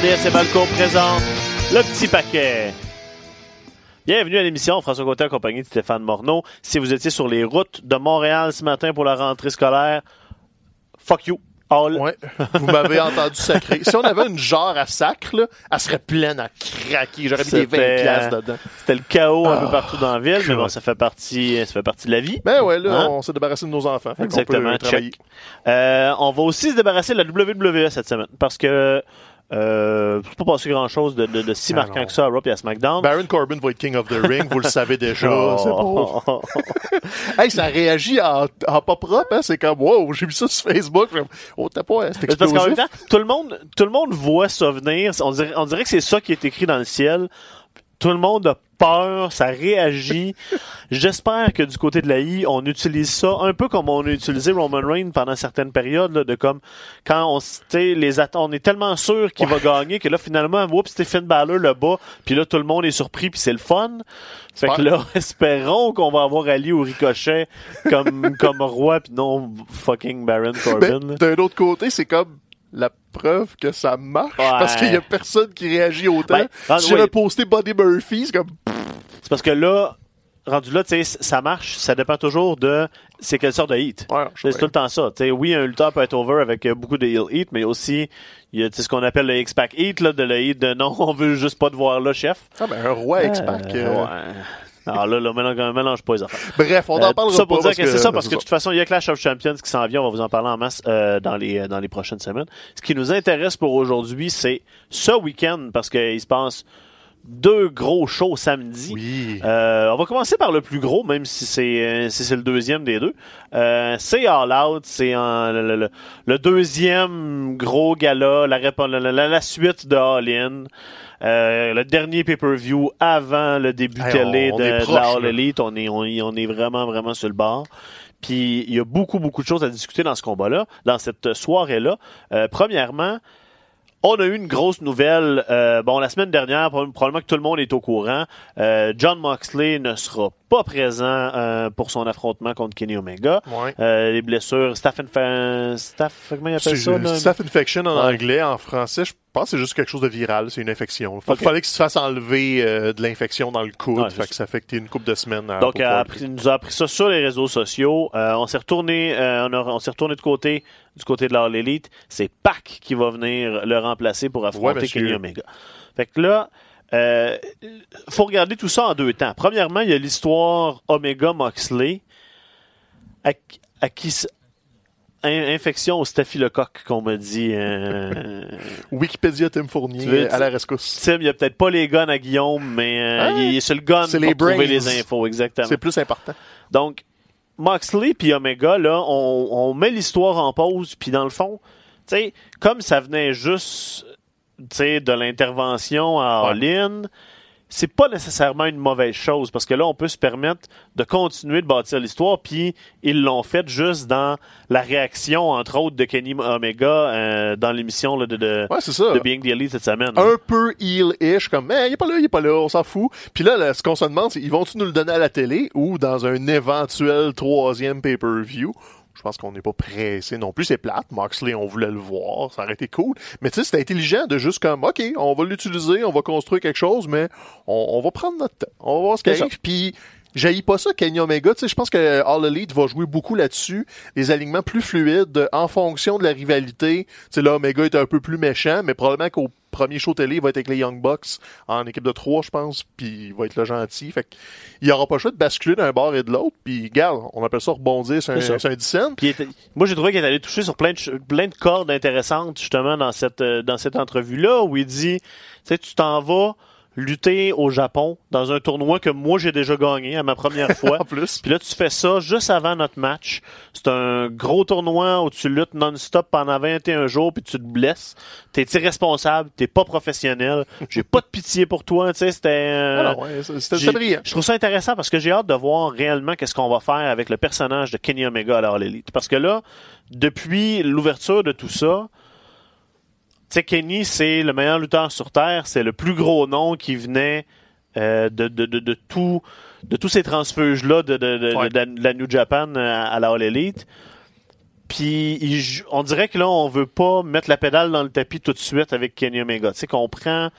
RDS et présente le petit paquet. Bienvenue à l'émission, François Côté accompagné de Stéphane Morneau. Si vous étiez sur les routes de Montréal ce matin pour la rentrée scolaire, fuck you. All. Ouais, vous m'avez entendu sacrer. Si on avait une genre à sacre, là, elle serait pleine à craquer. J'aurais mis des 20 C'était, piastres euh, dedans. C'était le chaos un peu Ah, partout dans la ville, mais bon, ça fait partie, ça fait partie de la vie. Ben ouais, là, Hein? on s'est débarrassé de nos enfants. Exactement, peut check. Euh, on va aussi se débarrasser de la WWE cette semaine parce que euh, c'est pas passé grand chose de, de, de si Ah marquant non. que ça à Raw et à SmackDown. Baron Corbin va être King of the Ring, vous le savez déjà. Oh. C'est beau. Hey, ça réagit en, en pas propre, hein. C'est comme, wow, j'ai vu ça sur Facebook. Oh, t'as pas, hein, c'est parce qu'en même temps, tout le monde, tout le monde voit ça venir. On dirait, on dirait que c'est ça qui est écrit dans le ciel. Tout le monde a peur, ça réagit. J'espère que du côté de la I, on utilise ça un peu comme on a utilisé Roman Reigns pendant certaines périodes, là, de comme quand on, les on est tellement sûr qu'il va gagner que là finalement, oups, Stephen Balor le bat, puis là tout le monde est surpris, puis c'est le fun. Fait que là, espérons qu'on va avoir Ali ou Ricochet comme comme roi, puis non fucking Baron Corbin. Mais là. d'un autre côté, c'est comme la preuve que ça marche Ouais. parce qu'il y a personne qui réagit autant. Ben, si j'avais oui. posté Buddy Murphy, c'est comme, C'est parce que là, rendu là, tu sais, ça marche, ça dépend toujours de c'est quelle sorte de hit. Ouais, c'est tout le temps ça. Tu sais, oui, un lutteur peut être over avec euh, beaucoup de heel heat, mais aussi il y a ce qu'on appelle le X-Pac heat, là, de le heat de non, on veut juste pas te voir là, chef. ah, ben, un roi X-Pac. Euh, euh, ouais. Alors là, là, mélange, mélange pas les affaires. Bref, on en Euh, parlera ça pour dire que, c'est ça, parce que de toute façon, il y a Clash of Champions qui s'en vient. On va vous en parler en masse euh, dans les euh, dans les prochaines semaines. Ce qui nous intéresse pour aujourd'hui, c'est ce week-end parce qu'il se passe deux gros shows samedi. Oui. Euh, on va commencer par le plus gros, même si c'est euh, si c'est le deuxième des deux. Euh, c'est All Out, c'est en- le, le- le deuxième gros gala, la, répo- la, la- la suite de All In. Euh, le dernier pay-per-view avant le début Hey, télé on- on de, la All. Elite. On est, on est vraiment, vraiment sur le bord. Puis il y a beaucoup, beaucoup de choses à discuter dans ce combat-là, dans cette soirée-là. Euh, premièrement, on a eu une grosse nouvelle. euh, bon, la semaine dernière, prob- probablement que tout le monde est au courant. euh, John Moxley ne sera pas présent euh, pour son affrontement contre Kenny Omega. Ouais. Euh, les blessures, staff, infa- staff comment il appelle ça? là? Staph infection en Ouais. anglais, en français, je pense que c'est juste quelque chose de viral, c'est une infection. Il fallait qu'il se fasse enlever euh, de l'infection dans le coude, Ouais, fait que ça fait que t'es une couple de semaines. à- Donc, appris- nous a appris ça sur les réseaux sociaux. Euh, on s'est retourné, euh, on, a- on s'est retourné de côté, du côté de l'All Elite. C'est Pac qui va venir le remplacer pour affronter. Kenny Omega. Fait que là, faut regarder tout ça en deux temps. Premièrement, il y a l'histoire Omega Moxley, à, à qui infection au staphylocoque qu'on m'a dit. euh, Wikipédia Tim Fournier veux- à la rescousse. Tim, il y a peut-être pas les guns à Guillaume, mais euh, Ah, il est sur le gun pour les trouver les infos, exactement. C'est plus important. Donc, Moxley puis Omega, là, on, on met l'histoire en pause, puis dans le fond, tu sais, comme ça venait juste, tu sais, de l'intervention à Ouais. C'est pas nécessairement une mauvaise chose, parce que là, on peut se permettre de continuer de bâtir l'histoire, puis ils l'ont fait juste dans la réaction, entre autres, de Kenny Omega euh, dans l'émission de, de, Ouais, ça. de Being the Elite cette semaine. Un peu heel-ish, comme, mais il est pas là, il est pas là, on s'en fout. Puis là, là, ce qu'on se demande, c'est, ils vont-tu nous le donner à la télé ou dans un éventuel troisième pay-per-view? Je pense qu'on n'est pas pressé non plus. C'est plate. Moxley, on voulait le voir. Ça aurait été cool. Mais tu sais, c'était intelligent de juste comme, OK, on va l'utiliser, on va construire quelque chose, mais on, on va prendre notre temps. On va voir ce qui C'est ça. arrive. Puis, j'haïs pas ça, Kenny Omega. Tu sais, je pense que All Elite va jouer beaucoup là-dessus. Les alignements plus fluides en fonction de la rivalité. Tu sais, là, Omega est un peu plus méchant, mais probablement qu'au premier show télé, il va être avec les Young Bucks en équipe de trois, je pense, puis il va être le gentil. Fait qu'il y aura pas le choix de basculer d'un bord et de l'autre. Puis, regarde, on appelle ça rebondir sur un, sur un il était- moi, j'ai trouvé qu'il est allé toucher sur plein de, plein de cordes intéressantes, justement, dans cette, euh, dans cette entrevue-là, où il dit, tu sais, tu t'en vas lutter au Japon dans un tournoi que moi, j'ai déjà gagné à ma première fois. En plus. Puis là, tu fais ça juste avant notre match. C'est un gros tournoi où tu luttes non-stop pendant 21 jours puis tu te blesses. T'es irresponsable, t'es pas professionnel. J'ai pas de pitié pour toi, tu sais, c'était... euh, Ah ouais, c'était brillant. Je trouve ça intéressant parce que j'ai hâte de voir réellement qu'est-ce qu'on va faire avec le personnage de Kenny Omega à Elite. Parce que là, depuis l'ouverture de tout ça, sais, Kenny, c'est le meilleur lutteur sur Terre, c'est le plus gros nom qui venait euh, de, de, de, de tout de tous ces transfuges-là de, de, de, Ouais. de la- New Japan à, à la All Elite. Puis il on dirait que là, on veut pas mettre la pédale dans le tapis tout de suite avec Kenny Omega. Tu sais, qu'on prend,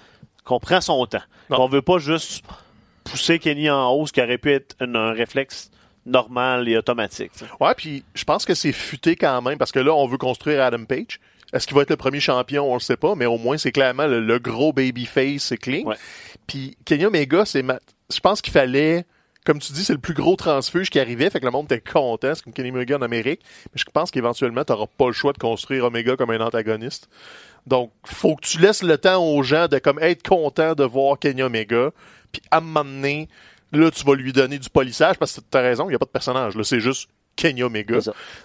qu'on prend son temps. Non. Qu'on veut pas juste pousser Kenny en haut, ce qui aurait pu être un, un réflexe normal et automatique. tu sais. Ouais, puis je pense que c'est futé quand même parce que là, on veut construire Adam Page. Est-ce qu'il va être le premier champion? On le sait pas, mais au moins, c'est clairement le, le gros babyface, c'est clean. Ouais. Puis Kenny Omega, c'est ma... je pense qu'il fallait, comme tu dis, c'est le plus gros transfuge qui arrivait, fait que le monde était content, c'est comme Kenny Omega en Amérique. Mais je pense qu'éventuellement, tu n'auras pas le choix de construire Omega comme un antagoniste. Donc, faut que tu laisses le temps aux gens de comme être content de voir Kenny Omega, puis à un moment donné, là, tu vas lui donner du polissage, parce que t'as raison, il n'y a pas de personnage, là, c'est juste Kenny Omega.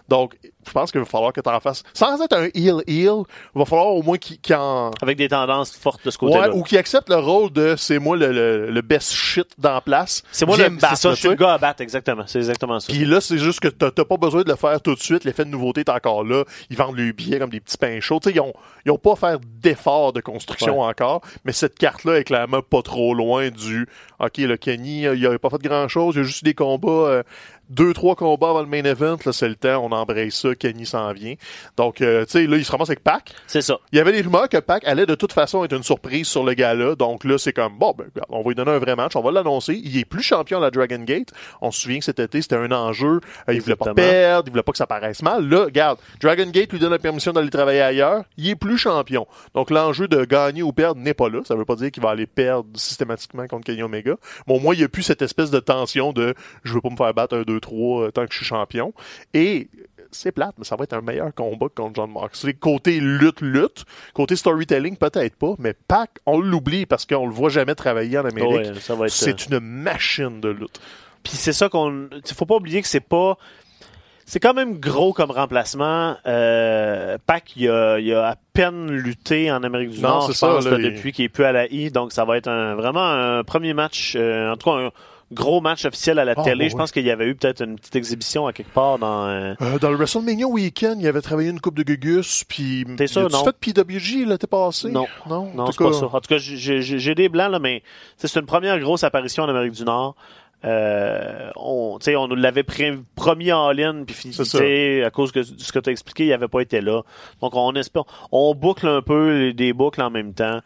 Donc, je pense qu'il va falloir que tu en fasses. Sans être un heel-heel, il va falloir au moins qu'il en. Avec des tendances fortes de ce côté-là. Ouais, ou qu'il accepte le rôle de c'est moi le, le, le best shit dans la place. c'est moi le, battre, c'est ça, je suis le gars à battre, exactement. C'est exactement ça. Puis là, c'est juste que t'as pas besoin de le faire tout de suite. L'effet de nouveauté est encore là. Ils vendent le billet comme des petits pains chauds. Tu sais, ils ont, ils ont pas à faire d'efforts de construction encore. Mais cette carte-là est clairement pas trop loin du OK, le Kenny, euh, il a pas fait grand chose. Il y a juste eu des combats, euh, deux, trois combats avant le main event. Là, c'est le temps. On embraye ça. Kenny s'en vient. Donc, euh, tu sais, là, il se ramasse avec Pac. C'est ça. Il y avait des rumeurs que Pac allait de toute façon être une surprise sur le gars-là. Donc là, c'est comme, bon, ben, on va lui donner un vrai match, on va l'annoncer. Il est plus champion à la Dragon Gate. On se souvient que cet été, c'était un enjeu. Euh, il voulait pas perdre, il voulait pas que ça paraisse mal. Là, regarde, Dragon Gate lui donne la permission d'aller travailler ailleurs. Il est plus champion. Donc l'enjeu de gagner ou perdre n'est pas là. Ça veut pas dire qu'il va aller perdre systématiquement contre Kenny Omega. Mais au moins, il n'y a plus cette espèce de tension de je veux pas me faire battre un, deux, trois euh, tant que je suis champion. Et c'est plate, mais ça va être un meilleur combat contre John Moxley. Côté lutte-lutte, côté storytelling, peut-être pas, mais Pac, on l'oublie parce qu'on le voit jamais travailler en Amérique. Ouais, être, euh, c'est une machine de lutte. Puis c'est ça qu'on. Il faut pas oublier que c'est pas. C'est quand même gros comme remplacement. Euh, Pac, il a, il a à peine lutté en Amérique du Non, Nord, c'est je ça, pense, là, là, il- depuis qu'il est plus à la I. Donc ça va être un, vraiment un premier match, euh, en tout cas un gros match officiel à la Ah, télé. bah je oui. pense qu'il y avait eu peut-être une petite exhibition à quelque part dans. euh, Euh, dans le WrestleMania Weekend, il avait travaillé une coupe de Gugus, puis T'es sûr, non? fait PWG l'été passé? Non. Non, Non, En tout c'est pas cas, ça. En tout cas, j'ai des blancs, là, mais tu c'est une première grosse apparition en Amérique du Nord. Euh, on, tu sais, on nous l'avait promis en ligne, puis tu sais, à cause de ce que tu as expliqué, il n'avait pas été là. Donc, on espère, on boucle un peu les- des boucles en même temps.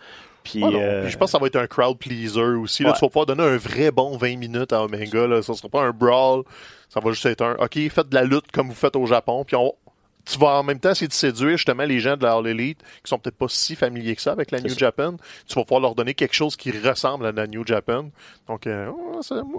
Puis, non, euh, je pense que ça va être un crowd pleaser aussi. Là, Ouais. Tu vas pouvoir donner un vrai bon 20 minutes à Omega. Là. Ça sera pas un brawl. Ça va juste être un OK, faites de la lutte comme vous faites au Japon. Puis on... tu vas en même temps essayer de séduire justement les gens de la All Elite qui sont peut-être pas si familiers que ça avec la New ça. Japan. Tu vas pouvoir leur donner quelque chose qui ressemble à la New Japan. Donc, euh,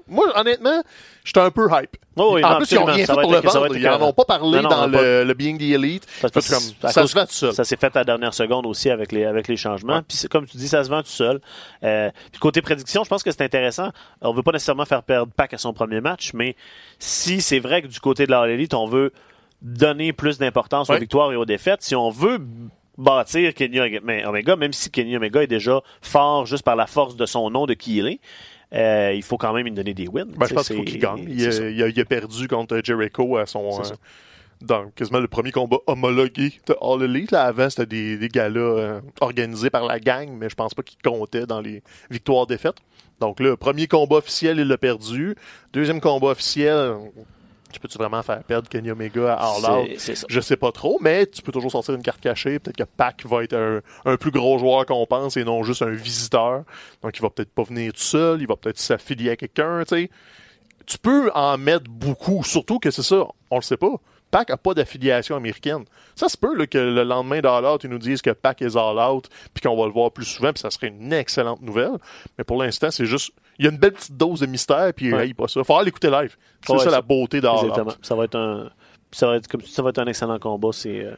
moi, honnêtement, j'étais un peu hype. Oh oui, en non, plus, ils n'ont rien fait pour le vendre. Ils en ont pas parlé Non, non, dans le, le Being the Elite. Parce que comme, ça se vend tout seul. Ça s'est fait à la dernière seconde aussi avec les, avec les changements. Ouais. Puis comme tu dis, ça se vend tout seul. Euh, puis côté prédiction, je pense que c'est intéressant. On veut pas nécessairement faire perdre Pac à son premier match, mais si c'est vrai que du côté de la All Elite, on veut donner plus d'importance aux victoires et aux défaites, si on veut bâtir Kenny Omega, même si Kenny Omega est déjà fort juste par la force de son nom, de qui il est, euh, il faut quand même lui donner des wins. Ben, je pense qu'il faut qu'il gagne. Il, a- ça. il a, il a perdu contre Jericho à son. Euh, dans quasiment le premier combat homologué de All Elite. Là, avant, c'était des, des galas euh, organisés par la gang, mais je pense pas qu'ils comptaient dans les victoires-défaites. Donc là, premier combat officiel, il l'a perdu. Deuxième combat officiel, tu peux-tu vraiment faire perdre Kenny Omega à All Out? Je sais pas trop, mais tu peux toujours sortir une carte cachée. Peut-être que Pac va être un, un plus gros joueur qu'on pense et non juste un visiteur. Donc il va peut-être pas venir tout seul, il va peut-être s'affilier à quelqu'un, tu sais. Tu peux en mettre beaucoup, surtout que c'est ça, on le sait pas. Pac a pas d'affiliation américaine. Ça se peut là, que le lendemain d'All Out, ils nous disent que Pac est All Out, puis qu'on va le voir plus souvent, puis ça serait une excellente nouvelle. Mais pour l'instant, c'est juste... Il y a une belle petite dose de mystère, puis Ouais. hey, pas ça. Faut aller l'écouter live. C'est Ouais, ça la beauté d'All Exactement. Out. Ça va être un, ça va être comme ça va être un excellent combat. C'est euh,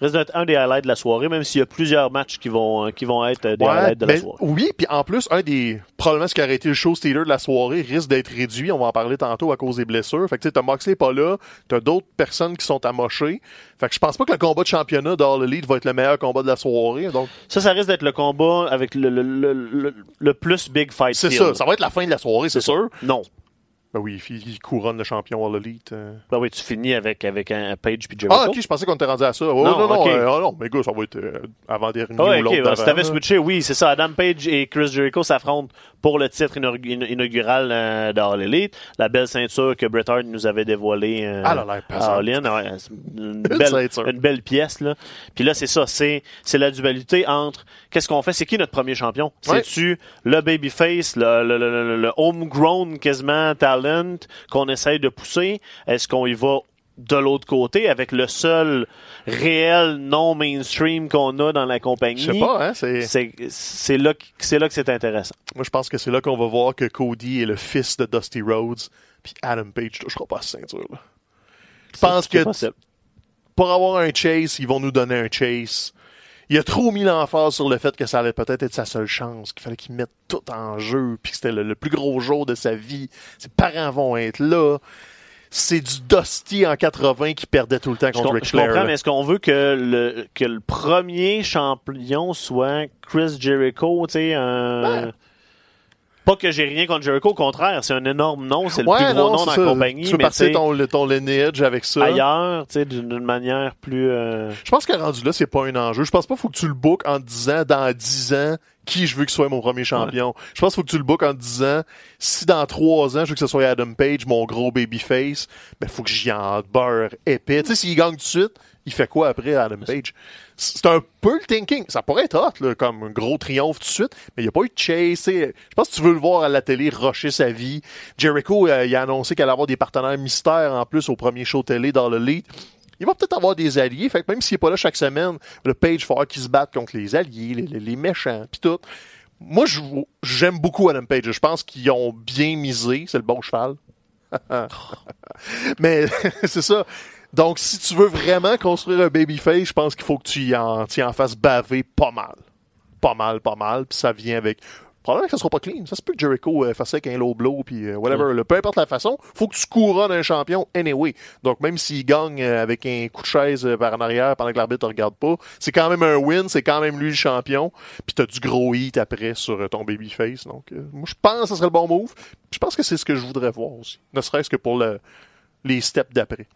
risque d'être un des highlights de la soirée, même s'il y a plusieurs matchs qui vont, euh, qui vont être euh, des Ouais, highlights de la ben, soirée. oui, puis en plus, un des probablement ce qui aurait été le show stealer de la soirée risque d'être réduit. On va en parler tantôt à cause des blessures. Fait que tu sais, t'as Moxley pas là, t'as d'autres personnes qui sont amochées. Fait que je pense pas que le combat de championnat d'All Elite va être le meilleur combat de la soirée. Donc Ça, ça risque d'être le combat avec le, le, le, le, le plus big fight. c'est ça, ça va être la fin de la soirée, c'est sûr. Non. Ben oui, il, couronne le champion All Elite. euh. Ben oui, tu finis avec, avec un, Page puis Jericho. Ah, ok, je pensais qu'on était rendu à ça. Oh, Non, non, non, euh, ah non, mais gars, ça va être euh, avant-dernier ouais, ou ok, l'autre ben, si t'avais là. switché, oui, c'est ça. Adam Page et Chris Jericho s'affrontent pour le titre inaug- in- inaugural euh, d'All Elite. La belle ceinture que Bret Hart nous avait dévoilée euh, Ah, a l'air à. All In. Ouais, une, Belle une belle pièce. Là. Puis là, c'est ça. C'est, la dualité entre qu'est-ce qu'on fait? C'est qui notre premier champion? Ouais. C'est-tu le babyface, le, le, le, le- le homegrown quasiment talent qu'on essaye de pousser? Est-ce qu'on y va de l'autre côté avec le seul réel non mainstream qu'on a dans la compagnie? Je sais pas, hein, c'est... Là, que- c'est là que c'est intéressant. Moi, je pense que c'est là qu'on va voir que Cody est le fils de Dusty Rhodes, puis Adam Page touchera pas à cette ceinture-là. Je pense que possible. pour avoir un chase, ils vont nous donner un chase. Il a trop mis l'emphase sur le fait que ça allait peut-être être sa seule chance, qu'il fallait qu'il mette tout en jeu, puis que c'était le, le plus gros jour de sa vie. Ses parents vont être là. C'est du Dusty en 80 qui perdait tout le temps contre Ric je Flair. comprends, là. mais est-ce qu'on veut que le, que le premier champion soit Chris Jericho, tu sais, un... Pas que j'ai rien contre Jericho, au contraire, c'est un énorme nom, c'est le Ouais, plus gros non, nom dans ça. la compagnie, Tu peux mais sais, ton, ton lineage avec ça? ailleurs, tu sais, d'une manière plus... euh, Je pense qu'à rendu là, c'est pas un enjeu. Je pense pas qu'il faut que tu le bookes en disant dans 10 ans qui je veux que soit mon premier champion. Je pense qu'il faut que tu le bookes en disant si dans 3 ans je veux que ce soit Adam Page, mon gros babyface, ben faut que j'y en beurre épais. Tu sais, s'il gagne tout de suite, il fait quoi après Adam Page? C'est un peu le thinking. Ça pourrait être hot, là, comme un gros triomphe tout de suite, mais il n'y a pas eu de chase. Je pense que tu veux le voir à la télé rusher sa vie. Jericho, euh, il a annoncé qu'elle allait avoir des partenaires mystères en plus au premier show télé dans le lead. Il va peut-être avoir des alliés, fait que même s'il n'est pas là chaque semaine, le Page faut qui se battent contre les alliés, les, les- les méchants, puis tout. Moi, j'aime beaucoup Adam Page. Je pense qu'ils ont bien misé. C'est le bon cheval. Mais c'est ça. Donc, si tu veux vraiment construire un babyface, je pense qu'il faut que tu y en, tu y en fasses baver pas mal. Pas mal, pas mal. Puis ça vient avec... Probablement que ça sera pas clean. Ça se peut que Jericho euh, fasse avec un low blow, puis euh, whatever. Là, peu importe la façon, faut que tu couronnes un champion anyway. Donc, même s'il gagne euh, avec un coup de chaise par en arrière pendant que l'arbitre ne regarde pas, c'est quand même un win, c'est quand même lui le champion. Puis t'as du gros hit après sur ton babyface. Donc, moi, je pense que ce serait le bon move. Puis je pense que c'est ce que je voudrais voir aussi. Ne serait-ce que pour le, les steps d'après.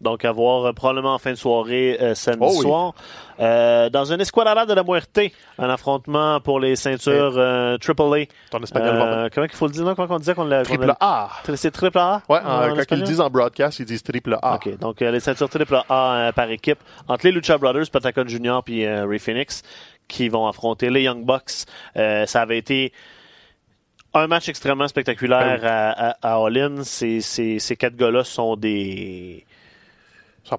Donc, à voir euh, probablement en fin de soirée euh, samedi Oh oui. soir. Euh, dans un Esquadrilla de la Muerte, un affrontement pour les ceintures euh, AAA. Ton espagnol va comment il faut le dire? là, Comment on disait qu'on l'a... Triple a- A. C'est triple A? Ouais, en- quand ils le disent en broadcast, ils disent triple A. OK, donc les ceintures triple A par équipe entre les Lucha Brothers, Patagon Junior puis Ray Phoenix qui vont affronter les Young Bucks. Ça avait été un match extrêmement spectaculaire Ben à, à, à All In. Ces, ces, ces quatre gars-là sont des, a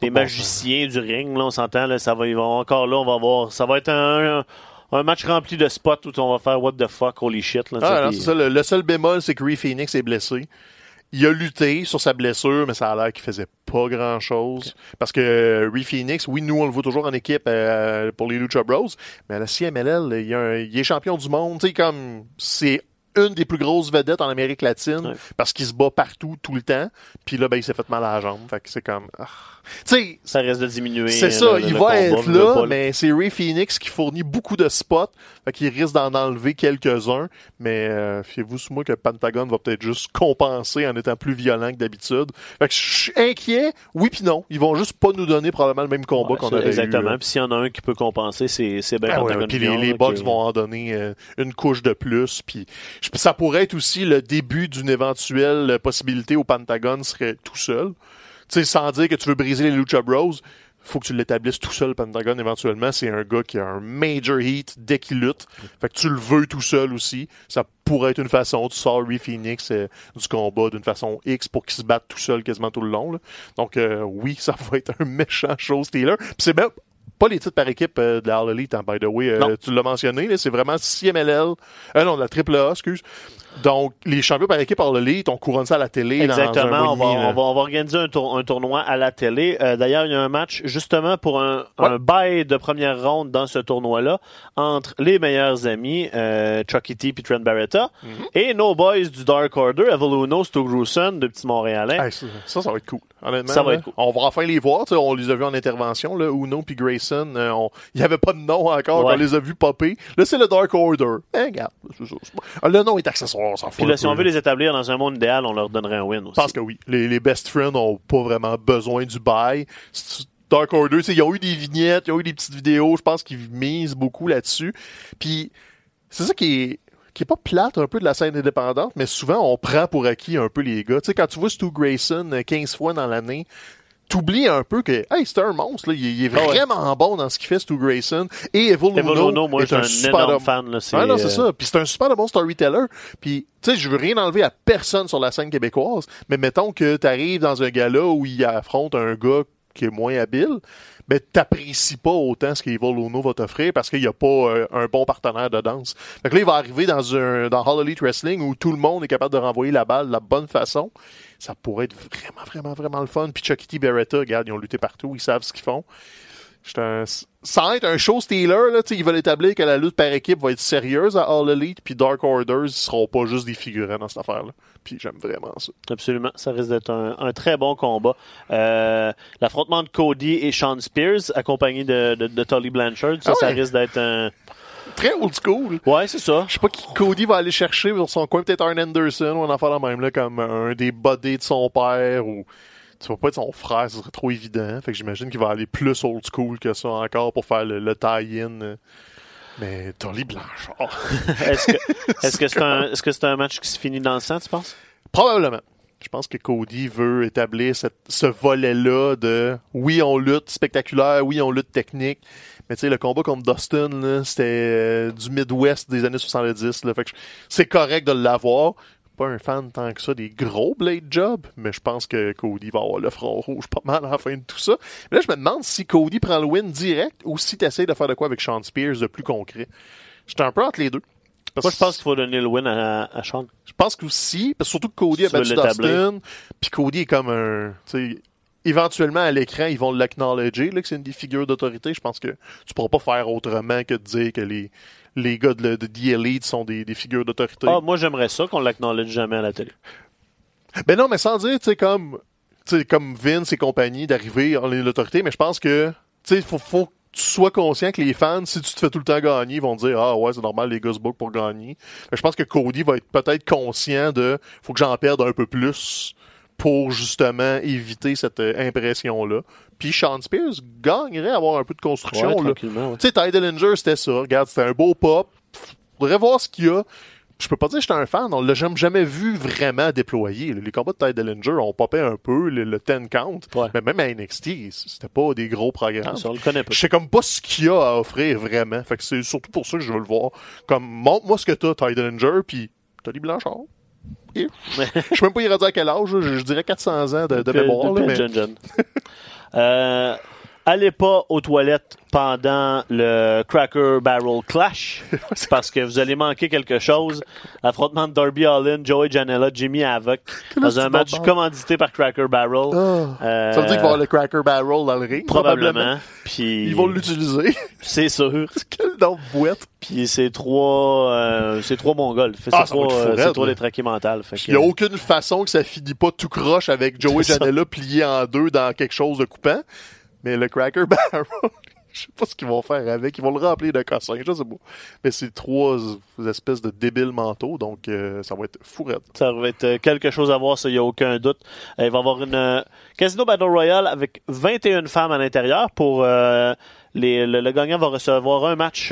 des magiciens du ring. Là, on s'entend. Là, ça va, ils vont encore là, on va voir. Ça va être un, un, un match rempli de spots où on va faire what the fuck, holy shit. Là, Ah, non, ça. Le, le seul bémol, c'est que Ree Phoenix est blessé. Il a lutté sur sa blessure, mais ça a l'air qu'il faisait pas grand chose. Parce que euh, Ree Phoenix, oui, nous, on le voit toujours en équipe euh, pour les Lucha Bros, mais à la CMLL, il, y a un- il est champion du monde. Tu sais, comme, c'est une des plus grosses vedettes en Amérique latine Ouais. parce qu'il se bat partout, tout le temps. Puis là, ben, il s'est fait mal à la jambe. Fait que c'est comme, ah. tu sais, ça risque de diminuer. c'est ça, le- il le va combat, être là, mais c'est Ray Phoenix qui fournit beaucoup de spots, fait qu'il risque d'en enlever quelques-uns, mais euh, fiez-vous sur moi que Pentagon va peut-être juste compenser en étant plus violent que d'habitude. Fait que je suis inquiet, oui puis non, ils vont juste pas nous donner probablement le même combat Ouais, qu'on avait Exactement. Puis s'il y en a un qui peut compenser, c'est bien Ah Pentagon puis les, les Bucks vont en donner euh, une couche de plus. Puis ça pourrait être aussi le début d'une éventuelle possibilité où Pentagon serait tout seul. Tu sais, sans dire que tu veux briser les Lucha Bros, faut que tu l'établisses tout seul, Pentagon, éventuellement. C'est un gars qui a un major heat dès qu'il lutte. Fait que tu le veux tout seul aussi. Ça pourrait être une façon. Tu sors Ree Phoenix euh, du combat d'une façon X pour qu'il se batte tout seul quasiment tout le long. Donc euh, oui, ça va être un méchant show Steeler. Puis c'est même pas les titres par équipe euh, de la All Elite, hein, by the way. Euh, tu l'as mentionné, c'est vraiment CMLL. Euh, non, la triple A, excuse. Donc, les champions par équipe All Elite, on couronne ça à la télé dans un Exactement, on va, demi, là. on, va, on va organiser un, tour- un tournoi à la télé. Euh, D'ailleurs, il y a un match justement pour un, Ouais. un bail de première ronde dans ce tournoi-là entre les meilleurs amis, euh, Chucky T et Trent Barretta, Mhm. et nos boys du Dark Order, Evoluno, Stu Gruson, deux petits Montréalais. Hey, ça, ça, ça va être cool. Honnêtement, Ça va là. être cool. On va enfin les voir. On les a vus en intervention. Là, Uno puis Grayson. euh, Il n'y avait pas de nom encore. Ouais. On les a vus popper. Là, c'est le Dark Order. Eh, regarde. Ah, Le nom est accessoire. On s'en fout. Puis là, un si on veut les établir dans un monde idéal, on leur donnerait un win aussi. Je pense que oui. Les, les best friends ont pas vraiment besoin du bail. Dark Order, ils ont eu des vignettes, ils ont eu des petites vidéos. Je pense qu'ils misent beaucoup là-dessus. Puis c'est ça qui est qui est pas plate un peu de la scène indépendante, mais souvent on prend pour acquis un peu les gars. Tu sais, quand tu vois Stu Grayson euh, 15 fois dans l'année, t'oublies un peu que hey, c'est un monstre, là. Il, est- il est Ah ouais. vraiment bon dans ce qu'il fait, Stu Grayson. Et Evil Evil Uno Uno, moi, est suis un super énorme homme. fan. Là, c'est, Ah non, c'est euh, ça. Puis c'est un super bon storyteller. Puis, tu sais, je veux rien enlever à personne sur la scène québécoise, mais mettons que t'arrives dans un gala où il affronte un gars qui est moins habile, ben t'apprécies pas autant ce qu'Evil Uno va t'offrir parce qu'il y a pas euh, un bon partenaire de danse. Fait que là, il va arriver dans un dans All Elite Wrestling où tout le monde est capable de renvoyer la balle de la bonne façon. Ça pourrait être vraiment, vraiment, vraiment le fun. Puis Chucky T. Beretta, regarde, ils ont lutté partout, ils savent ce qu'ils font. Un- Sans être un show stealer, là, tu sais, ils veulent établir que la lutte par équipe va être sérieuse à All Elite, puis Dark Orders, ils seront pas juste des figurants dans cette affaire-là. Puis j'aime vraiment ça. Absolument, ça risque d'être un, un très bon combat. Euh, L'affrontement de Cody et Sean Spears, accompagné de, de, de Tully Blanchard, ça, Ah ça risque d'être un... Très old school. Ouais, c'est ça. Je sais pas qui Cody va aller chercher sur son coin, peut-être Arn Anderson ou un enfant la même, là, comme un des buddies de son père ou. Tu vas pas être son frère, ce serait trop évident. Fait que j'imagine qu'il va aller plus old school que ça encore pour faire le, le tie-in. Mais Tolly Blanchard. Est-ce que c'est un, que c'est un match qui se finit dans le sang, tu penses? Probablement. Je pense que Cody veut établir cette- ce volet-là de oui, on lutte spectaculaire, oui, on lutte technique. Mais tu sais, le combat contre Dustin, c'était euh, du Midwest des années 70. Là, fait que je- c'est correct de l'avoir. Pas un fan tant que ça des gros blade jobs, mais je pense que Cody va avoir le front rouge pas mal à la fin de tout ça. Mais là, je me demande si Cody prend le win direct ou si tu essaies de faire de quoi avec Sean Spears de plus concret. J'étais un peu entre les deux. Parce Moi, je pense qu'il faut donner le win à, à Sean. je pense qu'aussi, parce que surtout que Cody a Tu veux battu. Dustin, puis Cody est comme un, tu sais, éventuellement à l'écran, ils vont l'acknowledger, là, que c'est une des figures d'autorité. Je pense que tu pourras pas faire autrement que de dire que les, les gars de, de The Elite sont des, des figures d'autorité. Ah, moi, j'aimerais ça qu'on l'acknowledge jamais à la télé. Ben non, mais sans dire, tu sais, comme, comme Vince et compagnie, d'arriver en l'autorité, mais je pense que, tu sais, faut, faut que tu sois conscient que les fans, si tu te fais tout le temps gagner, ils vont dire, ah ouais, c'est normal, les gars se bookent pour gagner. Je pense que Cody va être peut-être conscient de, faut que j'en perde un peu plus pour justement éviter cette euh, impression-là. Puis Sean Spears gagnerait à avoir un peu de construction, Ouais. Tu sais, Ty Dillinger, c'était ça. Regarde, c'était un beau pop. Faudrait voir ce qu'il y a. Je peux pas dire que j'étais un fan. On l'a jamais, jamais vu vraiment déployer. Les combats de Ty Dillinger ont popé un peu, le, le 10 count. Ouais. Mais même à NXT, c'était pas des gros programmes. Ça, on le connaît pas. Je sais comme pas ce qu'il y a à offrir vraiment. Fait que c'est surtout pour ça que je veux le voir. Comme, montre-moi ce que t'as, Ty Dillinger, puis Tony Blanchard. Je sais même pas il à quel âge, je, je dirais 400 ans de, mémoire. là, mais... jeune, jeune. Euh, allez pas aux toilettes pendant le Cracker Barrel Clash parce que vous allez manquer quelque chose. Affrontement de Darby Allin, Joey Janela, Jimmy Havoc dans un match commandité par Cracker Barrel. Ah. Euh, Ça veut dire qu'il va y avoir le Cracker Barrel dans le ring? probablement. Puis Ils vont l'utiliser. c'est sûr. Quelle autre boîte. Puis c'est trois, euh, c'est trois mongols. Ah, c'est va trois, euh, trois là. des traqués mentales. Il n'y a aucune façon que ça finit pas tout croche avec Joey. Janela plié en deux dans quelque chose de coupant. Mais le Cracker Barrel, je sais pas ce qu'ils vont faire avec. Ils vont le remplir de cossins, je sais pas. Mais c'est trois espèces de débiles mentaux, donc euh, ça va être fou raide. Ça va être euh, quelque chose à voir, ça, il n'y a aucun doute. Euh, il va y avoir une euh, Casino Battle Royale avec 21 femmes à l'intérieur. Pour euh, les, le, le gagnant va recevoir un match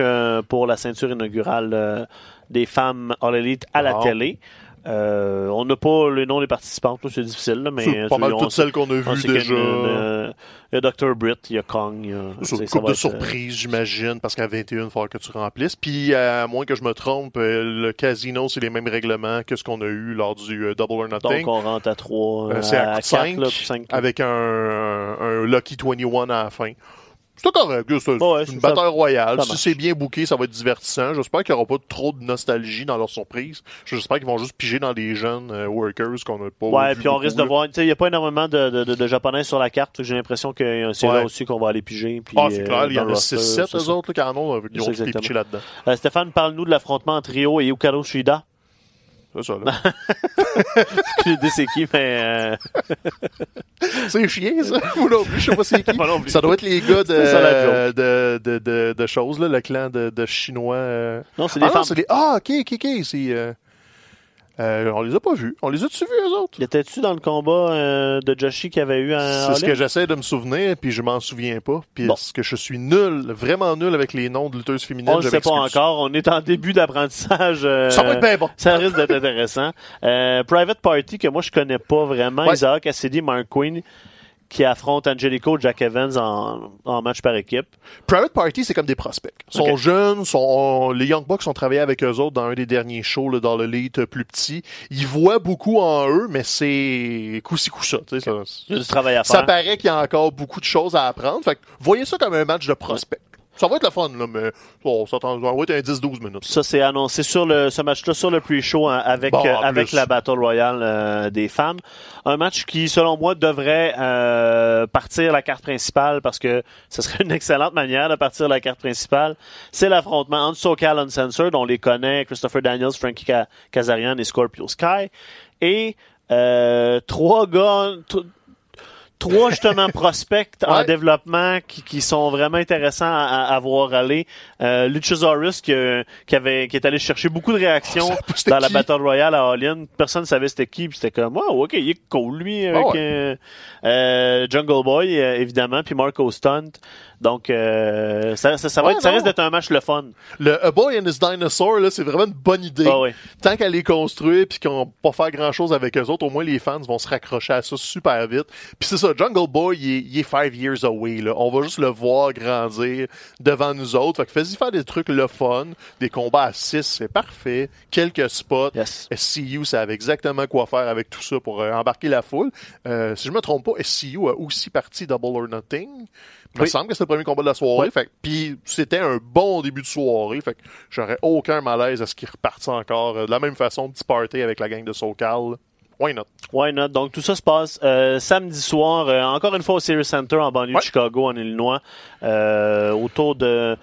pour la ceinture inaugurale des femmes All Elite à la Wow. télé. Euh, on n'a pas les noms des participantes, c'est difficile, là, mais C'est euh, pas mal toutes celles qu'on a vues déjà. euh, Il y a Dr. Britt, il y a Kong, il y a c'est- une couple de être, euh, surprises, j'imagine, parce qu'à 21, il falloir que tu remplisses. Puis, à moins que je me trompe, le casino, c'est les mêmes règlements que ce qu'on a eu lors du Double or Nothing. Donc on rentre à 3, Euh, c'est à, à 4, coup de 5, là, puis cinq, là. avec un, un, un Lucky 21 à la fin. C'est correct, c'est Ouais, une bataille royale. Si c'est bien booké, ça va être divertissant. J'espère qu'il n'y aura pas trop de nostalgie dans leur surprise. J'espère qu'ils vont juste piger dans des jeunes euh, workers qu'on n'a pas Ouais, vu puis on beaucoup, risque de voir. tu sais, Il n'y a pas énormément de, de, de, de japonais sur la carte. J'ai l'impression que euh, c'est Ouais. là aussi qu'on va aller piger. Puis, Ah, c'est euh, clair, il y en a roster, 6-7 c'est eux autres là, qui en ont, ils ont là-dedans. Euh, Stéphane, parle-nous de l'affrontement entre Rio et Yukaro Shida. C'est ça, là. Aucune idée c'est qui, mais. euh, c'est chiant, ça. Moi non plus, je sais pas c'est qui. Pas non. Ça doit être les gars de, de, de, de, de choses, là, le clan de, de Chinois. euh. Non, c'est des Ah non, femmes. c'est les... Ah, ok, ok, ok. C'est. Euh, on les a pas vus. On les a-tu vus, eux autres? Étais-tu dans le combat euh, de Joshi qu'il avait eu à C'est ce que j'essaie de me souvenir, puis je m'en souviens pas. Puis Bon. que je suis nul, vraiment nul avec les noms de lutteuses féminines? On ne je sait pas encore. On est en début d'apprentissage. euh, Ça va être bien bon. Ça risque d'être intéressant. Euh, Private Party, que moi je connais pas vraiment. Ouais. Isaac Cassidy, Mark Quinn, qui affrontent Angelico, Jack Evans en, en match par équipe. Private Party, c'est comme des prospects. Ils sont Ok. jeunes, sont, les Young Bucks ont travaillé avec eux autres dans un des derniers shows là, dans le lead plus petit. Ils voient beaucoup en eux, mais c'est coup-ci coup-ça. tu sais, ça- du travail à Ça paraît qu'il y a encore beaucoup de choses à apprendre. Fait que voyez ça comme un match de prospect. Ça va être le fun, là, mais on s'attend, ça va être un 10-12 minutes. Ça, c'est annoncé sur le, ce match-là, sur le pre-show, hein, avec, Bon, euh, avec la Battle Royale euh, des femmes. Un match qui, selon moi, devrait euh, partir la carte principale parce que ce serait une excellente manière de partir la carte principale. C'est l'affrontement entre SoCal Uncensored, on les connaît, Christopher Daniels, Frankie Ka- Kazarian et Scorpio Sky. Et euh, trois gars... Trois justement prospects en Ouais. développement qui, qui sont vraiment intéressants à, à, voir aller. Euh, Luchasaurus qui, a- qui avait qui est allé chercher beaucoup de réactions c'était dans la. Battle Royale à All In. Personne ne savait c'était qui, puis c'était comme wow, ok, il est cool lui avec ouais. euh, euh, Jungle Boy euh, évidemment, puis Marco Stunt. Donc euh, ça, ça, ça va Ouais, être, ça risque d'être un match le fun. Le A Boy and His Dinosaur, là, c'est vraiment une bonne idée. Ah. Tant qu'elle est construite puis qu'on pas faire grand chose avec eux autres, au moins les fans vont se raccrocher à ça super vite. Puis c'est ça, Jungle Boy, il est, il est five years away, là. On va juste le voir grandir devant nous autres. Fait que fais-y faire des trucs le fun, des combats à 6, c'est parfait. Quelques spots. Yes. SCU savait exactement quoi faire avec tout ça pour euh, embarquer la foule. Euh, si je me trompe pas, SCU a aussi parti Double or Nothing. Il me semble que c'était le premier combat de la soirée. Fait puis c'était un bon début de soirée. Fait que j'aurais aucun malaise à ce qu'il repartisse encore euh, de la même façon, petit party avec la gang de SoCal. Why not? Why not? Donc tout ça se passe euh, samedi soir, euh, encore une fois au Series Center en banlieue Ouais. de Chicago, en Illinois, euh, autour de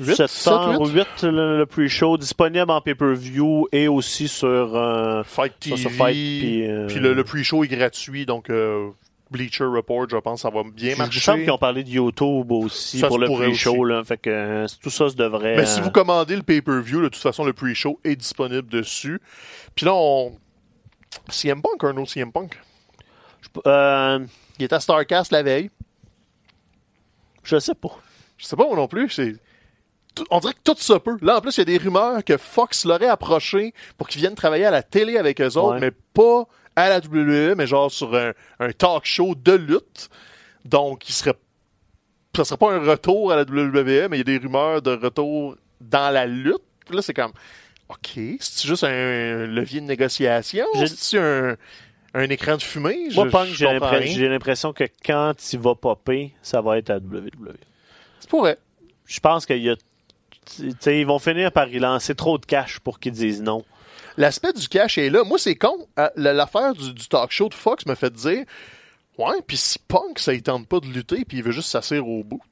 Huit, 7 sept, heures, huit? 8 le, le pre-show, disponible en pay-per-view et aussi sur euh, Fight TV. sur Fight, puis, puis le, le pre-show est gratuit, donc Bleacher Report, je pense, ça va bien Il me marcher. semble qu'ils ont parlé de YouTube aussi Ça pour le pre-show. Là. Fait que euh, tout ça se devrait. Mais si vous commandez le pay-per-view, de toute façon, le pre-show est disponible dessus. Puis là, on... CM Punk, un autre CM Punk? euh, Il est à StarCast la veille. je sais pas. Je sais pas moi non plus. C'est... On dirait que tout ça peut. Là, en plus, il y a des rumeurs que Fox l'aurait approché pour qu'il vienne travailler à la télé avec eux autres, Ouais. mais pas à la WWE, mais genre sur un, un talk show de lutte. Donc, il serait. Ça serait pas un retour à la WWE, mais il y a des rumeurs de retour dans la lutte. Là, c'est comme. OK, c'est juste un levier de négociation? C'est un, un écran de fumée? Moi, Je- Punk, j'ai l'impression que quand il va popper, ça va être à WWE. C'est pourrait. Je pense qu'il y a. tu sais, ils vont finir par y lancer trop de cash pour qu'ils disent non. L'aspect du cash est là. Moi, c'est con. Euh, L'affaire du, du talk show de Fox me fait dire Ouais, puis si Punk, ça ne tente pas de lutter, puis il veut juste s'asseoir au bout.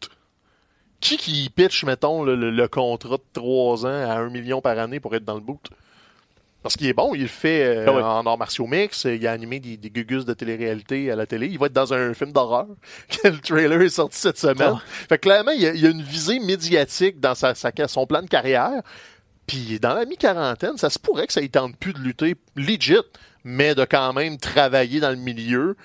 Qui qui pitch, mettons, le, le- le contrat de 3 ans à 1 million par année pour être dans le boot? Parce qu'il est bon, il le fait euh, Ah en arts martiaux mix, il a animé des, des gugus de télé-réalité à la télé. Il va être dans un film d'horreur. le trailer est sorti cette semaine. Ah. Fait que clairement, il y, a, il y a une visée médiatique dans sa, sa- son plan de carrière. Puis dans la mi-quarantaine, ça se pourrait que ça ne tente plus de lutter legit, mais de quand même travailler dans le milieu.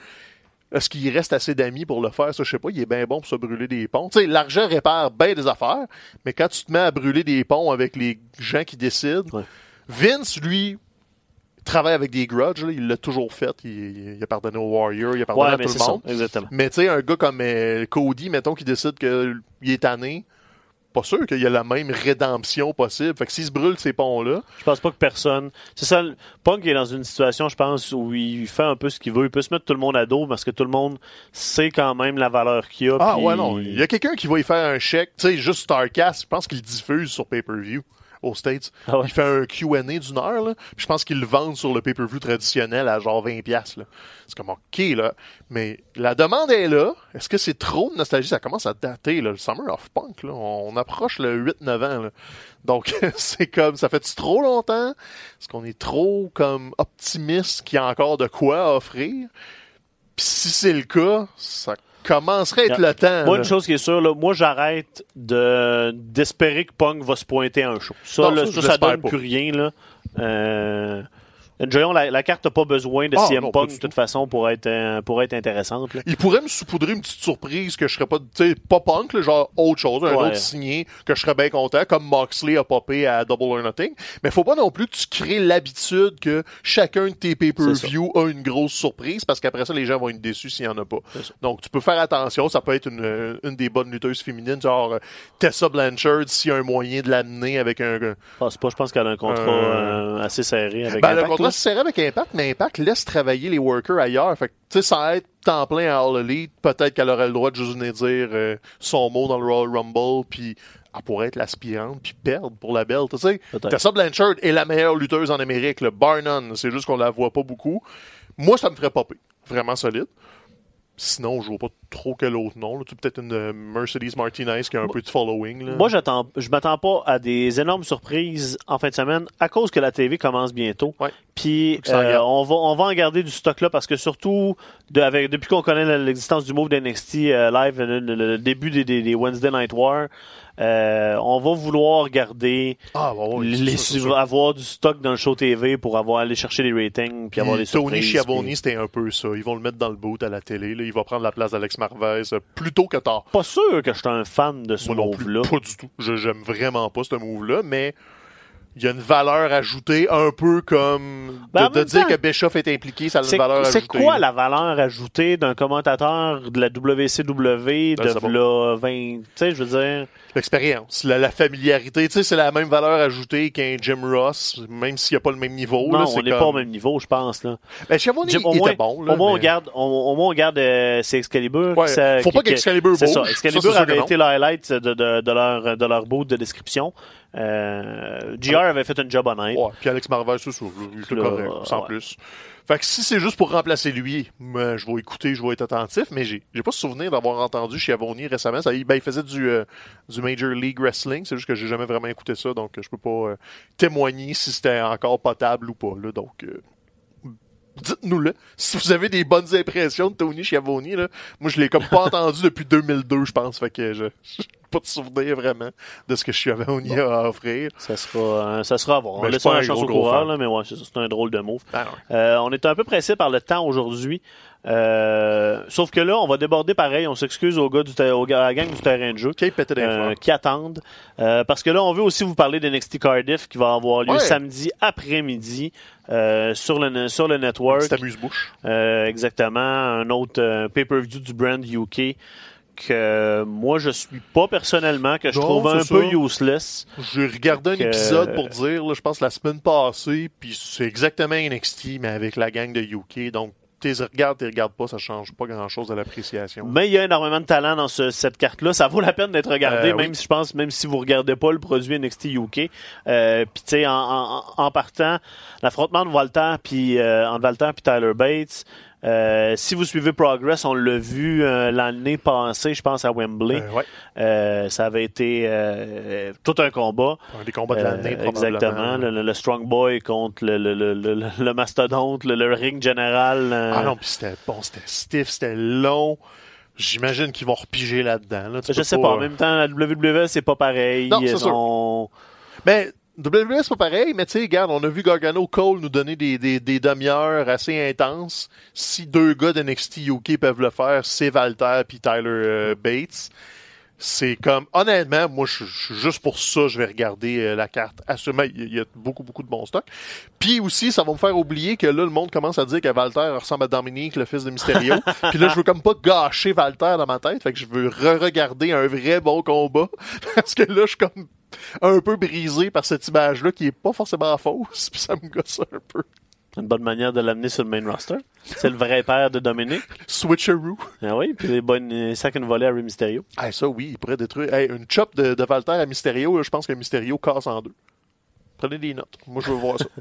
Est-ce qu'il reste assez d'amis pour le faire? Ça, je sais pas. Il est bien bon pour se brûler des ponts. Tu sais, l'argent répare bien des affaires, mais quand tu te mets à brûler des ponts avec les gens qui décident, Ouais. Vince, lui, travaille avec des grudges. là. Il l'a toujours fait. Il, il a pardonné aux Warriors, il a pardonné Ouais, à tout le ça. monde. Exactement. Mais tu sais, un gars comme euh, Cody, mettons, qui décide qu'il est tanné, pas sûr qu'il y a la même rédemption possible. Fait que s'il se brûle ces ponts-là, Je pense pas que personne. C'est ça. Punk est dans une situation, je pense, où il fait un peu ce qu'il veut. Il peut se mettre tout le monde à dos parce que tout le monde sait quand même la valeur qu'il a. Ah ouais, non. Il y a quelqu'un qui va y faire un chèque. Tu sais, juste Starcast, je pense qu'il diffuse sur pay-per-view aux States. Ah ouais. Il fait un Q&A d'une heure, là. Puis je pense qu'il le vend sur le pay-per-view traditionnel à genre 20$. piastres, là. C'est comme OK, là. Mais la demande est là. Est-ce que c'est trop de nostalgie? Ça commence à dater, là. Le Summer of Punk, là. On approche le 8-9 ans, là. Donc, c'est comme, ça fait trop longtemps? Est-ce qu'on est trop, comme, optimiste qu'il y a encore de quoi offrir? Puis si c'est le cas, ça commencerait à être Yeah. le temps. Moi, là. une chose qui est sûre, là, moi, j'arrête de, d'espérer que Punk va se pointer à un show. Ça, Non, là, ça, ça, donne pas. plus rien, là. Euh, Enjoyons, la, la carte n'a pas besoin de Ah, CM non, Punk de toute façon pour être, euh, pour être intéressante. là. Il pourrait me saupoudrer une petite surprise que je serais pas, tu sais, pas punk, là, genre autre chose, un Ouais. autre signé que je serais bien content, comme Moxley a popé à Double or Nothing. Mais faut pas non plus que tu crées l'habitude que chacun de tes pay-per-view a une grosse surprise parce qu'après ça, les gens vont être déçus s'il y en a pas. Donc, tu peux faire attention. Ça peut être une, euh, une des bonnes lutteuses féminines, genre euh, Tessa Blanchard, s'il y a un moyen de l'amener avec un, Je pense pas, je pense qu'elle a un contrat Euh, euh, assez serré avec ben, le Impact, contrat serrait avec Impact, mais Impact laisse travailler les workers ailleurs. Fait que, tu sais, sans être temps plein à All Elite, peut-être qu'elle aurait le droit de juste venir dire euh, son mot dans le Royal Rumble, puis elle pourrait être l'aspirante, puis perdre pour la belle. Tu sais. Tessa Blanchard est la meilleure lutteuse en Amérique, le bar none. C'est juste qu'on la voit pas beaucoup. Moi, ça me ferait popper. Vraiment solide. Sinon, je vois pas trop quel autre nom. Peut-être une euh, Mercedes Martinez qui a un peu de following. Là. Moi, j'attends, je m'attends pas à des énormes surprises en fin de semaine à cause que la TV commence bientôt. Ouais. Puis que euh, on va on va en garder du stock là parce que surtout de- avec, depuis qu'on connaît l'existence du move d'NXT euh, live, le, début des, des, des Wednesday Night War, euh, on va vouloir garder ah, ouais, c'est les, sûr, c'est sûr. avoir du stock dans le show TV pour avoir aller chercher les ratings puis avoir les Tony surprises. Schiavone, puis- c'était un peu ça. Ils vont le mettre dans le boot à la télé. Là. Il va prendre la place d'Alex Marvez euh, plus tôt que tard. Pas sûr que je suis un fan de ce Moi non plus, move là. pas du tout. Je j'aime vraiment pas ce move-là, mais il y a une valeur ajoutée, un peu comme Ben, en de, dire temps, que Bischoff est impliqué, ça a une C'est valeur c'est ajoutée. quoi là. la valeur ajoutée d'un commentateur de la WCW Ben, c'est de là 20, tu sais, je veux dire, L'expérience, la, la familiarité, tu sais, c'est la même valeur ajoutée qu'un Jim Ross, même s'il n'y a pas le même niveau. non, là, on c'est n'est comme... pas au même niveau, je pense là. Ben, Jim, au moins, était bon. Là, au moins on mais- garde, on- au moins on garde euh, c'est Excalibur. Ouais, ça- faut pas qu'Excalibur C'est bouge. ça, Ça, Excalibur c'est sûr avait été le highlight de, de, de leur de leur boot de description. Euh, JR avait fait un job honnête. Ouais, puis Alex Marvez, c'est ça. Il était Là, correct, sans ouais. plus. Fait que si c'est juste pour remplacer lui, ben, je vais écouter, je vais être attentif, mais j'ai, j'ai pas souvenir d'avoir entendu Schiavone récemment. Ça, ben, il faisait du, euh, du Major League Wrestling, c'est juste que j'ai jamais vraiment écouté ça, donc je peux pas euh, témoigner si c'était encore potable ou pas. Là, donc, euh, dites-nous-le. Si vous avez des bonnes impressions de Tony Schiavone, là, moi je l'ai comme pas entendu depuis 2002, je pense. Fait que je, j'ai pas de souvenir vraiment de ce que Schiavone a à offrir. Ça sera, euh, ça sera à voir. On je laisse la chance au coureur, là, mais ouais, c'est un drôle de move. Ben, ouais. Euh, on est un peu pressé par le temps aujourd'hui. Euh, sauf que là, on va déborder pareil. On s'excuse aux gars du ter- aux gars, à la gang du terrain de jeu des euh, qui attendent. Euh, parce que là, on veut aussi vous parler d'NXT Cardiff qui va avoir lieu Ouais. samedi après-midi sur, le, sur le network. C'est amuse-bouche. Exactement. Un autre pay-per-view du brand UK que moi, je suis pas personnellement, que je Non, trouve un peu useless. J'ai regardé un épisode pour dire, là, je pense la semaine passée, puis c'est exactement NXT, mais avec la gang de UK. Donc, t'es regardes, t'es regardes pas, ça change pas grand-chose à l'appréciation. Mais il y a énormément de talent dans ce- cette carte-là. Ça vaut la peine d'être regardé, Euh, oui. même si je pense, même si vous regardez pas le produit NXT UK. Euh, puis tu sais, en, en, en partant, l'affrontement de Walter puis euh, entre Walter puis Tyler Bates. Euh, si vous suivez Progress, on l'a vu euh, l'année passée, je pense à Wembley. Euh, ouais, ça avait été tout un combat. un des combats de l'année, probablement. exactement. Le, le- le Strong Boy contre le, le, le, le, le mastodonte, le, ring général. Ah non, puis c'était bon, c'était stiff, c'était long. J'imagine qu'ils vont repiger là-dedans. Là. Je sais pas. En même temps, la WWE, c'est pas pareil. Non, c'est sûr. Mais WWE, c'est pas pareil, mais tu sais, regarde, on a vu Gargano Cole nous donner des, des, des demi-heures assez intenses. Si deux gars de NXT UK peuvent le faire, c'est Walter puis Tyler euh, Bates. C'est comme, honnêtement, moi, je je suis juste pour ça, je vais regarder euh, la carte. Assurément, il y a beaucoup, beaucoup de bons stocks. Puis aussi, ça va me faire oublier que là, le monde commence à dire que Walter ressemble à Dominique, le fils de Mysterio. Puis là, je veux comme pas gâcher Walter dans ma tête. Fait que je veux re-regarder un vrai bon combat. Parce que là, je suis comme un peu brisé par cette image-là qui est pas forcément fausse. Puis ça me gosse un peu. Une bonne manière de l'amener sur le main roster. C'est le vrai père de Dominique. Switcheroo. Ah oui, puis les bonnes sacs une volée à Rey Mysterio. Ah, ça, oui, il pourrait détruire. Hey, une chop de, de Walter à Mysterio, là, je pense que Mysterio casse en deux. Prenez des notes. Moi, je veux voir ça.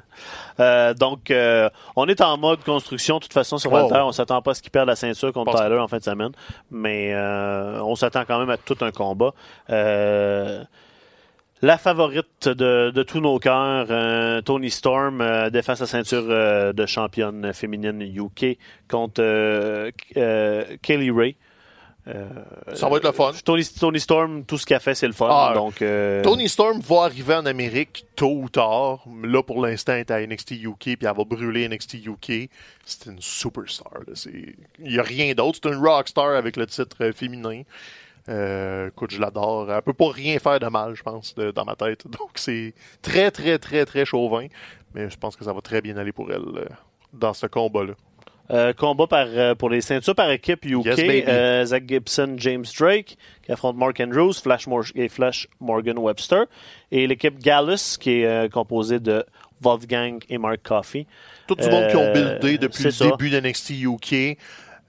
Euh, donc, euh, on est en mode construction. De toute façon, sur Oh. Walter, on s'attend pas à ce qu'il perde la ceinture contre Tyler en fin de semaine. Mais euh, on s'attend quand même à tout un combat. La favorite de, de tous nos cœurs, euh, Tony Storm, euh, défend sa ceinture euh, de championne féminine UK contre euh, Kelly Ray. Ça va être le fun. Tony, Tony Storm, tout ce qu'il a fait, c'est le fun. Ah, donc, euh, Tony Storm va arriver en Amérique tôt ou tard. Là, pour l'instant, elle est à NXT UK, puis elle va brûler NXT UK. C'est une superstar. Il n'y a rien d'autre. C'est une rockstar avec le titre féminin. Euh, écoute, je l'adore. Elle peut pas rien faire de mal, je pense, de- dans ma tête. Donc, c'est très, très, très, très chauvin. Mais je pense que ça va très bien aller pour elle euh, dans ce combat-là. Euh, combat par, euh, pour les ceintures par équipe UK. Yes, euh, Zach Gibson, James Drake, qui affronte Mark Andrews, Flash Mor- et Flash Morgan Webster. Et l'équipe Gallus, qui est composée de Wolfgang et Mark Coffey. Tout du monde qui ont buildé depuis le ça. début d'NXT UK.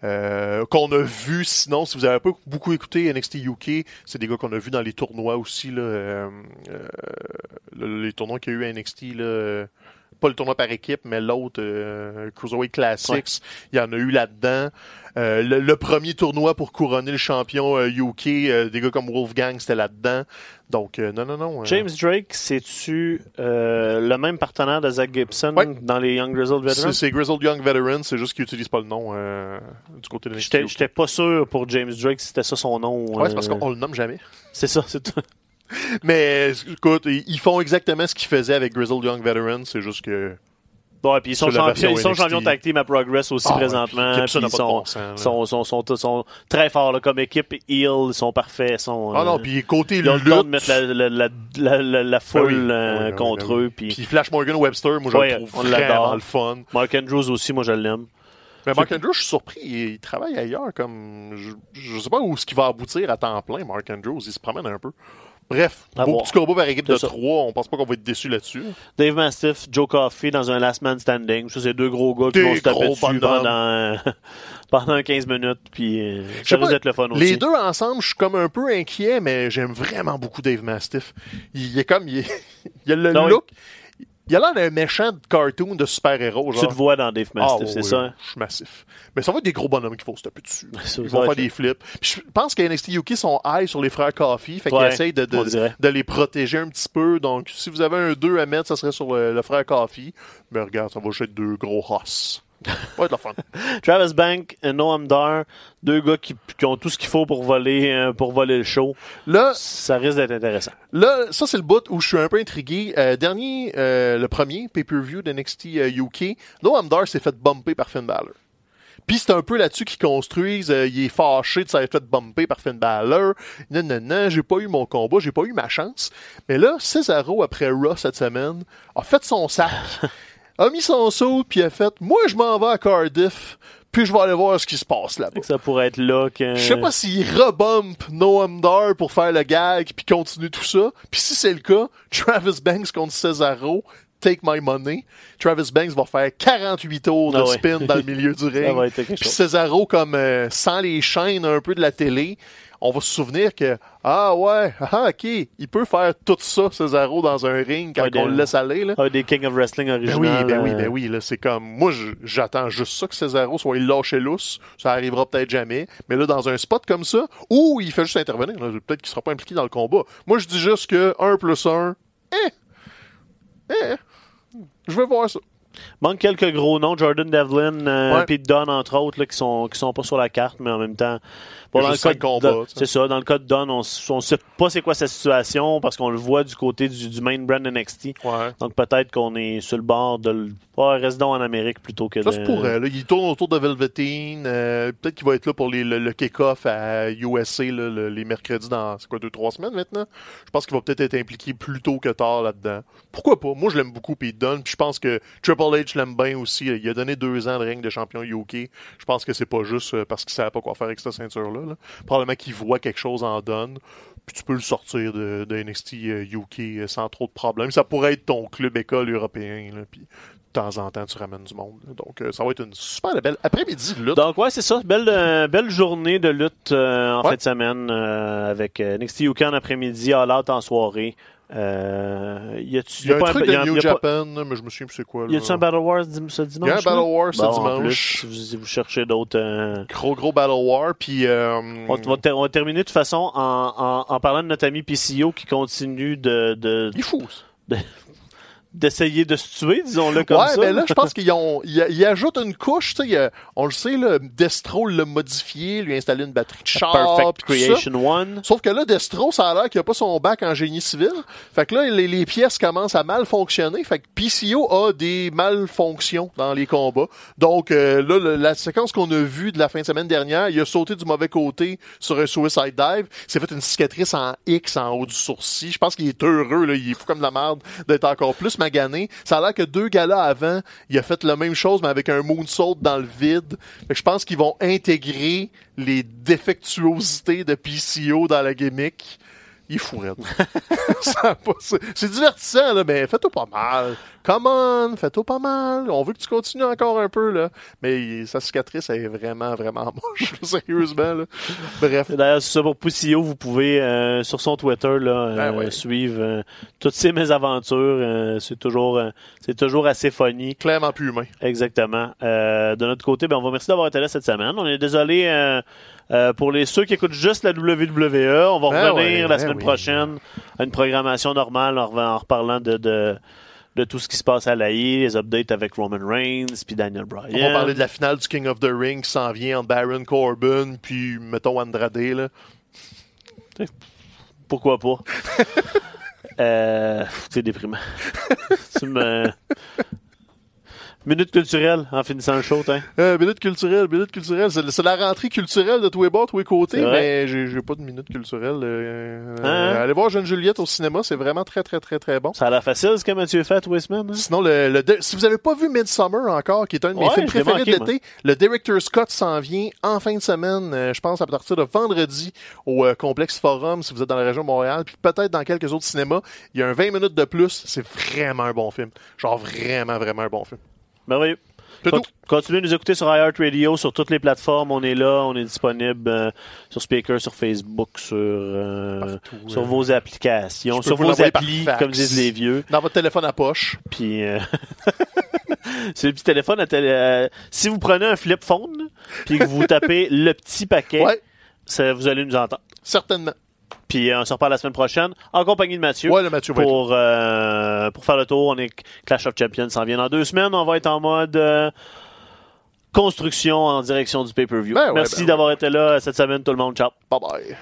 Euh, qu'on a vu sinon si vous avez pas beaucoup écouté NXT UK c'est des gars qu'on a vu dans les tournois aussi là, euh, euh, le- les tournois qu'il y a eu à NXT là, euh, pas le tournoi par équipe mais l'autre euh, Cruiserweight Classics il y en a eu là-dedans Euh, le, le premier tournoi pour couronner le champion euh, UK euh, des gars comme Wolfgang c'était là-dedans donc non non non James Drake, c'est-tu le même partenaire de Zach Gibson Ouais. dans les Young Grizzled Veterans? c'est Grizzled Young Veteran c'est juste qu'ils utilisent pas le nom du côté de J'étais pas sûr pour James Drake si c'était ça son nom. Ouais, c'est parce qu'on le nomme jamais. C'est ça, c'est tout. Mais écoute, ils font exactement ce qu'ils faisaient avec Grizzled Young Veterans, c'est juste que. Ouais, puis ils sont, champions, ils sont NXT. champions tag team à Progress aussi Ah présentement. puis ils sont, bon sens, sont, sont, sont, sont très forts là, comme équipe. Ils sont parfaits. Sont, Ah non, euh, puis côté ils ont le temps de mettre la, la, la, la, foule oui, euh, oui, contre eux. Puis Puis Flash Morgan Webster, moi je le trouve vraiment le fun. Mark Andrews aussi, moi je l'aime. Mais Mark Andrews, je suis surpris, il, il travaille ailleurs comme. Je, je sais pas où ce qui va aboutir à temps plein, Mark Andrews, il se promène un peu. Bref, À beau voir. petit combat par équipe de ça. trois, on pense pas qu'on va être déçu là-dessus. Dave Mastiff, Joe Coffey dans un last man standing. Ça, c'est deux gros gars qui Des vont se taper dessus pendant, pendant 15 minutes. Puis euh, ça risque d'être le fun aussi. Les deux ensemble, je suis comme un peu inquiet, mais j'aime vraiment beaucoup Dave Mastiff. Il est comme, il, est- il a le Non, look. Il a l'air d'un méchant de cartoon de super-héros, Tu te vois dans Dave Ah, Mastiff, ouais, c'est ça? hein? Je suis massif. Mais ça va être des gros bonhommes qu'il faut se taper dessus. Ils vont faire des flips. Puis je pense que NXT UK sont high sur les frères Coffee, fait qu'ils Ouais, essayent de, les protéger un petit peu. Donc, si vous avez un 2 à mettre, ça serait sur le, le frère Coffee. Mais regarde, ça va juste être deux gros hoss. Va être la fun. Travis Bank et Noam Dar, deux gars qui, qui ont tout ce qu'il faut pour voler, euh, pour voler le show. Là, Ça risque d'être intéressant. Là, ça c'est le bout où je suis un peu intrigué. Euh, dernier, euh, le premier pay-per-view de NXT euh, UK, Noam Dar s'est fait bumper par Finn Balor. Puis c'est un peu là-dessus qu'ils construisent. euh, il est fâché de s'être fait bumper par Finn Balor. Non, non, non, j'ai pas eu mon combat, j'ai pas eu ma chance. Mais là, Cesaro, après Raw cette semaine, a fait son sac, a mis son saut, puis a fait « Moi, je m'en vais à Cardiff, puis je vais aller voir ce qui se passe là-bas. » Ça pourrait être là que. Je sais pas s'il rebump Noam Dar pour faire le gag puis continue tout ça. Puis si c'est le cas, Travis Banks contre Cesaro, take my money. Travis Banks va faire 48 tours de Ah ouais. spin dans le milieu du ring. Puis. Cesaro comme euh, sans les chaînes un peu de la télé. On va se souvenir que ah ouais, ah ok, il peut faire tout ça Cesaro dans un ring quand Ouais, on le laisse aller là. Ah, des King of Wrestling Ben oui, ben oui, euh, ben oui, là, c'est comme, moi, j'attends juste ça que Cesaro soit lâché lousse. Ça arrivera peut-être jamais. Mais là, dans un spot comme ça, où il fait juste intervenir, peut-être qu'il sera pas impliqué dans le combat. Moi, je dis juste que 1 plus 1, eh, eh, je vais voir ça. Manque quelques gros noms, Jordan Devlin, euh, Ouais. Pete Dunne, entre autres, là, qui sont qui sont pas sur la carte, mais en même temps. Bon, dans le cas de Dunn- sais. c'est ça. Dans le cas de Dunn, on, on sait pas c'est quoi sa situation parce qu'on le voit du côté du, du main brand NXT. Ouais. Donc peut-être qu'on est sur le bord de le. Donc en Amérique plutôt que Ça se pourrait. Là. Il tourne autour de Velveteen. euh, Peut-être qu'il va être là pour les- le, le kick-off à USA là, le- les mercredis dans c'est quoi deux trois semaines maintenant? Je pense qu'il va peut-être être impliqué plus tôt que tard là-dedans. Pourquoi pas? Moi, je l'aime beaucoup Pete Dunne. Puis je pense que Triple H l'aime bien aussi. Il a donné deux ans de règne de champion UK. Je pense que c'est pas juste euh, parce qu'il savait pas quoi faire avec cette ceinture-là. là. Probablement qu'il voit quelque chose en Dunne. Puis tu peux le sortir de, de NXT euh, UK euh, sans trop de problèmes. Ça pourrait être ton club école européen. Là, puis de temps en temps, tu ramènes du monde. Donc, euh, ça va être une super belle après-midi de lutte. Donc ouais, c'est ça. Belle, euh, belle journée de lutte euh, en Ouais. fin de semaine avec NXT UK en après-midi, All Out en soirée. Euh, y a-tu Il y a un pas truc de a- New y a pas- Japan, mais je me souviens plus c'est quoi. Là. Y a-tu un Battle Wars ce dimanche? Il y a un Battle là? War ce Bon, en dimanche. plus, si vous, cherchez d'autres. euh, Gros, gros Battle War. Puis, euh, On, va ter- on va terminer de toute façon en, en- en parlant de notre ami PCO qui continue de, de, il est fou. Ça. d'essayer de se tuer, disons-le comme ouais, ça. mais là, je pense qu'ils ont, ils, ils ajoutent une couche, tu sais, a- on le sait, là, Destro l'a modifié, lui a installé une batterie de char, Perfect ça. Creation One. Sauf que là, Destro, ça a l'air qu'il a pas son bac en génie civil. Fait que là, les, les pièces commencent à mal fonctionner. Fait que PCO a des malfonctions dans les combats. Donc euh, là, le- la séquence qu'on a vue de la fin de semaine dernière, il a sauté du mauvais côté sur un suicide dive. S'est fait une cicatrice en X en haut du sourcil. Je pense qu'il est heureux, là. Il est fou comme de la merde d'être encore plus magané. Ça a l'air que deux gars-là avant, il a fait la même chose, mais avec un moonsault dans le vide. Fait que je pense qu'ils vont intégrer les défectuosités de PCO dans la gimmick. Il est fou, raide. Ça a pas- c'est- divertissant, là, mais fais-toi pas mal. Come on, fais-toi pas mal. On veut que tu continues encore un peu, là. Mais sa cicatrice, elle est vraiment, vraiment moche, sérieusement, là. Bref. D'ailleurs, c'est ça pour Poussillot, vous pouvez euh, sur son Twitter là, euh, Ben ouais. suivre euh, toutes ces mésaventures. c'est toujours c'est toujours assez funny. Clairement plus humain. Exactement. De notre côté, ben, on vous remercie d'avoir été là cette semaine. On est désolé euh, pour les ceux qui écoutent juste la WWE. On va Ben revenir ouais, la ben semaine oui. prochaine à une programmation normale en, en reparlant de, de, de tout ce qui se passe à l'AI, les updates avec Roman Reigns puis Daniel Bryan. On va parler de la finale du King of the Ring qui s'en vient entre Baron Corbin puis, mettons, Andrade, là. Pourquoi pas? euh, c'est déprimant. tu me... Minute culturelle en finissant le show, hein? Euh, minute culturelle, minute culturelle. C'est la rentrée culturelle de tous les bords, tous les côtés, mais j'ai pas de minute culturelle. euh, Hein? euh, allez voir Jeune Juliette au cinéma, c'est vraiment très, très, très, très bon. Ça a l'air facile ce que Mathieu fait tous les semaines. hein? Sinon, le, si vous avez pas vu Midsummer encore, qui est un de mes Ouais, films préférés manqué, de l'été, le Director Scott s'en vient en fin de semaine, euh, je pense à partir de vendredi au euh, Complexe Forum, si vous êtes dans la région de Montréal, puis peut-être dans quelques autres cinémas. Il y a un 20 minutes de plus, c'est vraiment un bon film. Genre vraiment, vraiment un bon film. Merveilleux. Tout. Continuez de nous écouter sur iHeartRadio, sur toutes les plateformes. On est là, on est disponible euh, sur Speaker, sur Facebook, sur, euh, Partout, sur euh. vos applications, sur vos applis, comme disent les vieux. Dans votre téléphone à poche. Puis, euh, c'est le petit téléphone à télé- si vous prenez un flip phone, puis que vous tapez le petit paquet, Ouais, ça, vous allez nous entendre. certainement. Puis euh, on se reparle la semaine prochaine en compagnie de Mathieu. Ouais, le Mathieu pour, euh, pour faire le tour. On est Clash of Champions s'en vient dans deux semaines. On va être en mode euh, construction en direction du pay-per-view. Ben ouais, Merci ben ouais. d'avoir été là cette semaine, tout le monde. Ciao. Bye bye.